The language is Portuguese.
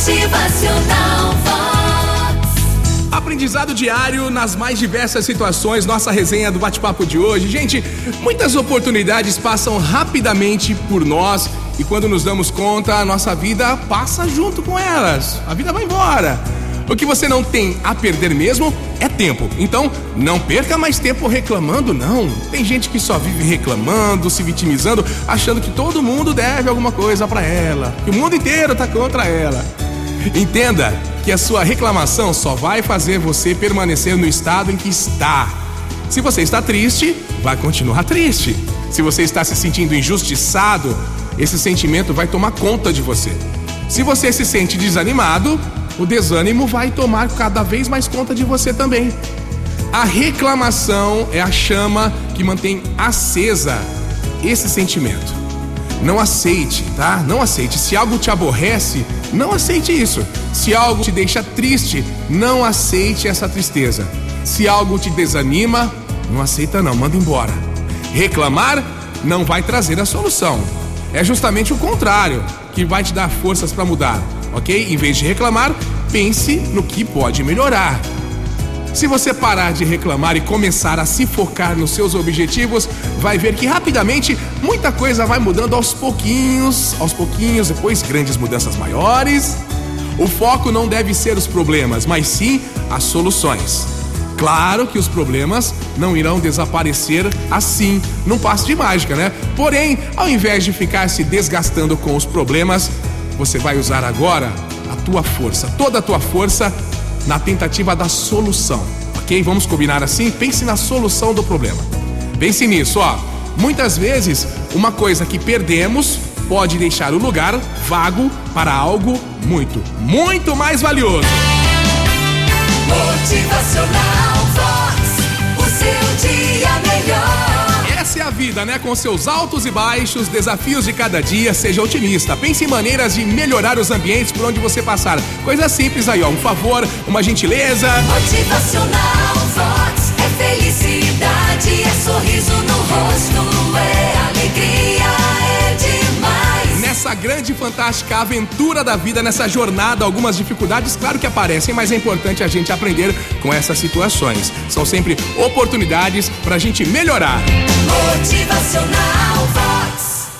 Motivacional Vox. Aprendizado diário nas mais diversas situações, nossa resenha do bate-papo de hoje. Gente, muitas oportunidades passam rapidamente por nós e quando nos damos conta, a nossa vida passa junto com elas. A vida vai embora. O que você não tem a perder mesmo é tempo. Então, não perca mais tempo reclamando, não. Tem gente que só vive reclamando, se vitimizando, achando que todo mundo deve alguma coisa para ela, que o mundo inteiro tá contra ela. Entenda que a sua reclamação só vai fazer você permanecer no estado em que está. Se você está triste, vai continuar triste. Se você está se sentindo injustiçado, esse sentimento vai tomar conta de você. Se você se sente desanimado, o desânimo vai tomar cada vez mais conta de você também. A reclamação é a chama que mantém acesa esse sentimento. Não aceite, tá? Não aceite. Se algo te aborrece, não aceite isso. Se algo te deixa triste, não aceite essa tristeza. Se algo te desanima, não aceita não, manda embora. Reclamar não vai trazer a solução. É justamente o contrário que vai te dar forças para mudar ok? Em vez de reclamar, pense no que pode melhorar. Se você parar de reclamar e começar a se focar nos seus objetivos, vai ver que rapidamente muita coisa vai mudando aos pouquinhos, aos pouquinhos, depois grandes mudanças maiores. O foco não deve ser os problemas, mas sim as soluções. Claro que os problemas não irão desaparecer assim, num passo de mágica, né? Porém, ao invés de ficar se desgastando com os problemas, você vai usar agora a tua força, toda a tua força na tentativa da solução, ok? Vamos combinar assim? Pense na solução do problema. Pense nisso, ó. Muitas vezes, uma coisa que perdemos pode deixar o lugar vago para algo muito, muito mais valioso. Motivacional vida, né? Com seus altos e baixos, desafios de cada dia, seja otimista. Pense em maneiras de melhorar os ambientes por onde você passar. Coisa simples aí, ó. Um favor, uma gentileza. Motivacional grande e fantástica aventura da vida, nessa jornada, algumas dificuldades, claro que aparecem, mas é importante a gente aprender com essas situações. São sempre oportunidades pra gente melhorar. Motivacional.